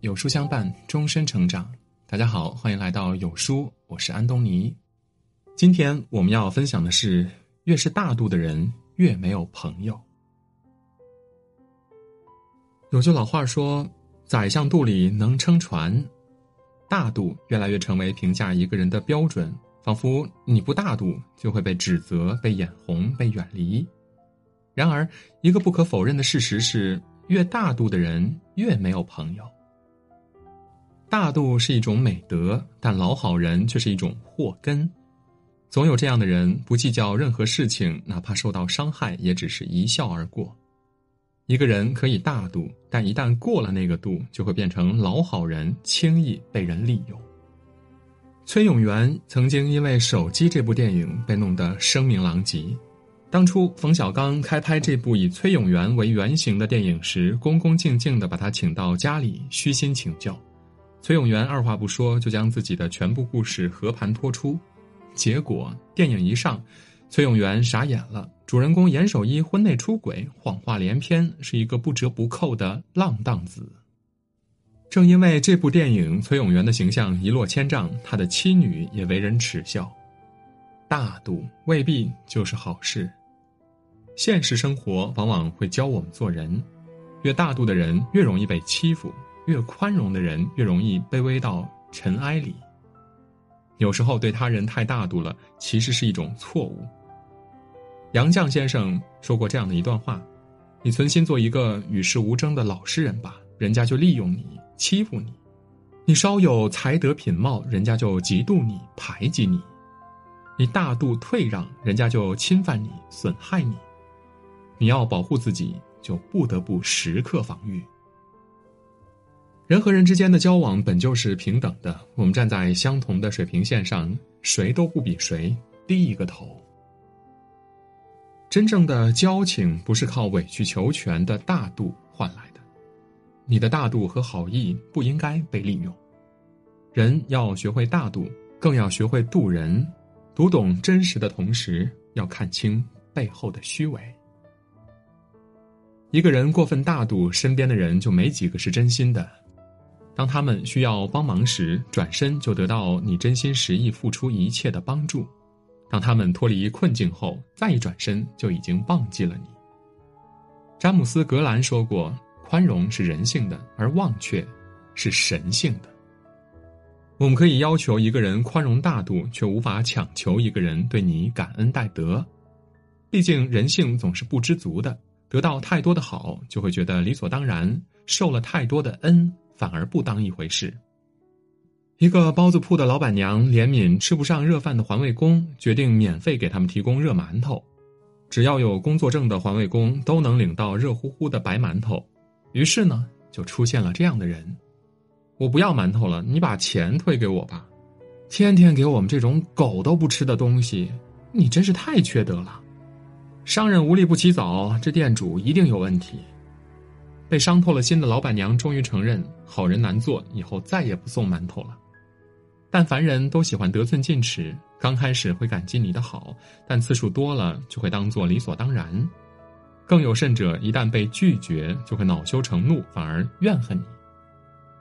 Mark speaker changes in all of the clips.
Speaker 1: 有书相伴，终身成长。大家好，欢迎来到有书，我是安东尼。今天我们要分享的是：越是大度的人，越没有朋友。有句老话说：“宰相肚里能撑船。”大度越来越成为评价一个人的标准，仿佛你不大度就会被指责、被眼红、被远离。然而，一个不可否认的事实是。越大度的人越没有朋友。大度是一种美德，但老好人却是一种祸根。总有这样的人，不计较任何事情，哪怕受到伤害，也只是一笑而过。一个人可以大度，但一旦过了那个度，就会变成老好人，轻易被人利用。崔永元曾经因为《手机》这部电影被弄得声名狼藉。当初冯小刚开拍这部以崔永元为原型的电影时，恭恭敬敬地把他请到家里，虚心请教。崔永元二话不说，就将自己的全部故事和盘托出。结果电影一上，崔永元傻眼了。主人公严守一婚内出轨，谎话连篇，是一个不折不扣的浪荡子。正因为这部电影，崔永元的形象一落千丈，他的妻女也为人耻笑。大度未必就是好事。现实生活往往会教我们做人，越大度的人越容易被欺负，越宽容的人越容易卑微到尘埃里。有时候对他人太大度了，其实是一种错误。杨绛先生说过这样的一段话：“你存心做一个与世无争的老实人吧，人家就利用你，欺负你；你稍有才德品貌，人家就嫉妒你，排挤你；你大度退让，人家就侵犯你，损害你。”你要保护自己，就不得不时刻防御。人和人之间的交往本就是平等的，我们站在相同的水平线上，谁都不比谁低一个头。真正的交情不是靠委曲求全的大度换来的，你的大度和好意不应该被利用。人要学会大度，更要学会度人。读懂真实的同时，要看清背后的虚伪。一个人过分大度，身边的人就没几个是真心的。当他们需要帮忙时，转身就得到你真心实意付出一切的帮助；当他们脱离困境后，再一转身就已经忘记了你。詹姆斯·格兰说过：“宽容是人性的，而忘却是神性的。”我们可以要求一个人宽容大度，却无法强求一个人对你感恩戴德。毕竟人性总是不知足的。得到太多的好，就会觉得理所当然；受了太多的恩，反而不当一回事。一个包子铺的老板娘怜悯吃不上热饭的环卫工，决定免费给他们提供热馒头。只要有工作证的环卫工都能领到热乎乎的白馒头。于是呢，就出现了这样的人：我不要馒头了，你把钱退给我吧。天天给我们这种狗都不吃的东西，你真是太缺德了。商人无利不起早，这店主一定有问题。被伤透了心的老板娘终于承认，好人难做，以后再也不送馒头了。但凡人都喜欢得寸进尺，刚开始会感激你的好，但次数多了就会当做理所当然。更有甚者，一旦被拒绝，就会恼羞成怒，反而怨恨你。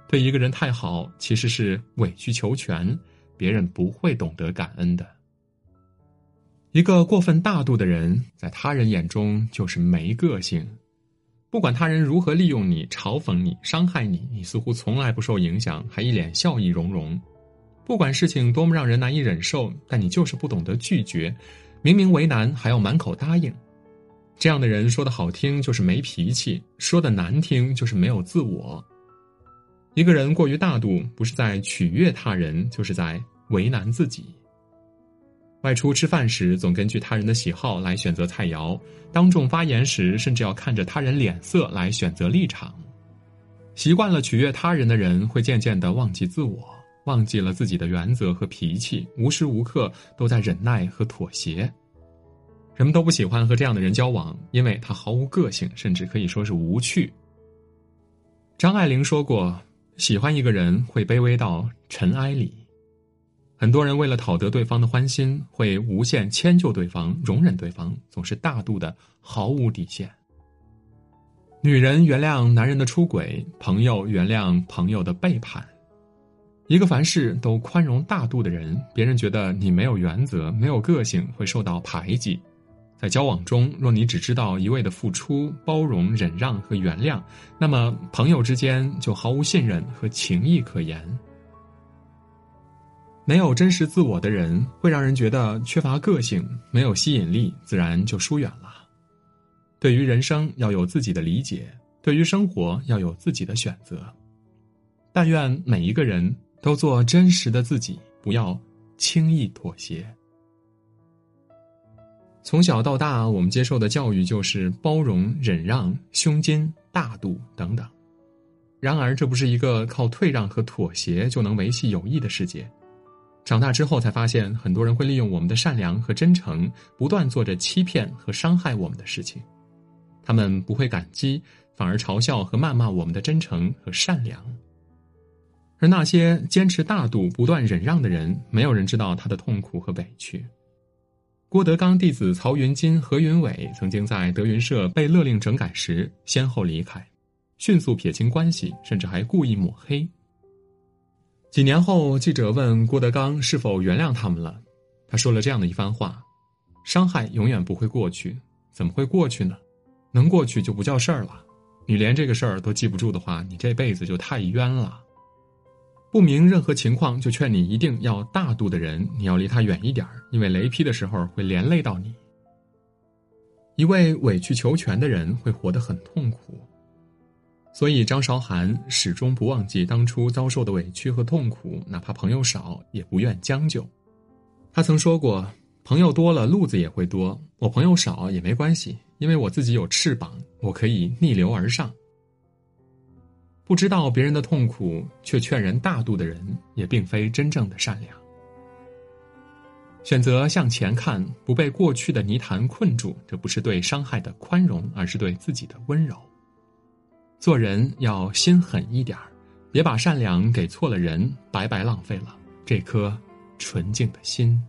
Speaker 1: 对一个人太好，其实是委曲求全，别人不会懂得感恩的。一个过分大度的人，在他人眼中就是没个性。不管他人如何利用你、嘲讽你、伤害你，你似乎从来不受影响，还一脸笑意融融。不管事情多么让人难以忍受，但你就是不懂得拒绝，明明为难还要满口答应。这样的人说的好听就是没脾气，说的难听就是没有自我。一个人过于大度，不是在取悦他人，就是在为难自己。外出吃饭时，总根据他人的喜好来选择菜肴；当众发言时，甚至要看着他人脸色来选择立场。习惯了取悦他人的人，会渐渐的忘记自我，忘记了自己的原则和脾气，无时无刻都在忍耐和妥协。人们都不喜欢和这样的人交往，因为他毫无个性，甚至可以说是无趣。张爱玲说过：“喜欢一个人，会卑微到尘埃里。”很多人为了讨得对方的欢心，会无限迁就对方、容忍对方，总是大度的毫无底线。女人原谅男人的出轨，朋友原谅朋友的背叛。一个凡事都宽容大度的人，别人觉得你没有原则、没有个性，会受到排挤。在交往中，若你只知道一味的付出、包容、忍让和原谅，那么朋友之间就毫无信任和情谊可言。没有真实自我的人，会让人觉得缺乏个性，没有吸引力，自然就疏远了。对于人生要有自己的理解，对于生活要有自己的选择。但愿每一个人都做真实的自己，不要轻易妥协。从小到大，我们接受的教育就是包容、忍让、胸襟、大度等等。然而，这不是一个靠退让和妥协就能维系友谊的世界。长大之后才发现，很多人会利用我们的善良和真诚，不断做着欺骗和伤害我们的事情。他们不会感激，反而嘲笑和谩骂我们的真诚和善良。而那些坚持大度、不断忍让的人，没有人知道他的痛苦和委屈。郭德纲弟子曹云金、何云伟曾经在德云社被勒令整改时，先后离开，迅速撇清关系，甚至还故意抹黑。几年后，记者问郭德纲是否原谅他们了，他说了这样的一番话：“伤害永远不会过去，怎么会过去呢？”能过去就不叫事儿了，你连这个事儿都记不住的话，你这辈子就太冤了。不明任何情况就劝你一定要大度的人，你要离他远一点因为雷劈的时候会连累到你。一位委曲求全的人会活得很痛苦，所以张韶涵始终不忘记当初遭受的委屈和痛苦，哪怕朋友少也不愿将就。他曾说过：“朋友多了，路子也会多；我朋友少也没关系。”因为我自己有翅膀，我可以逆流而上。不知道别人的痛苦却劝人大度的人，也并非真正的善良。选择向前看，不被过去的泥潭困住，这不是对伤害的宽容，而是对自己的温柔。做人要心狠一点儿，别把善良给错了人，白白浪费了这颗纯净的心。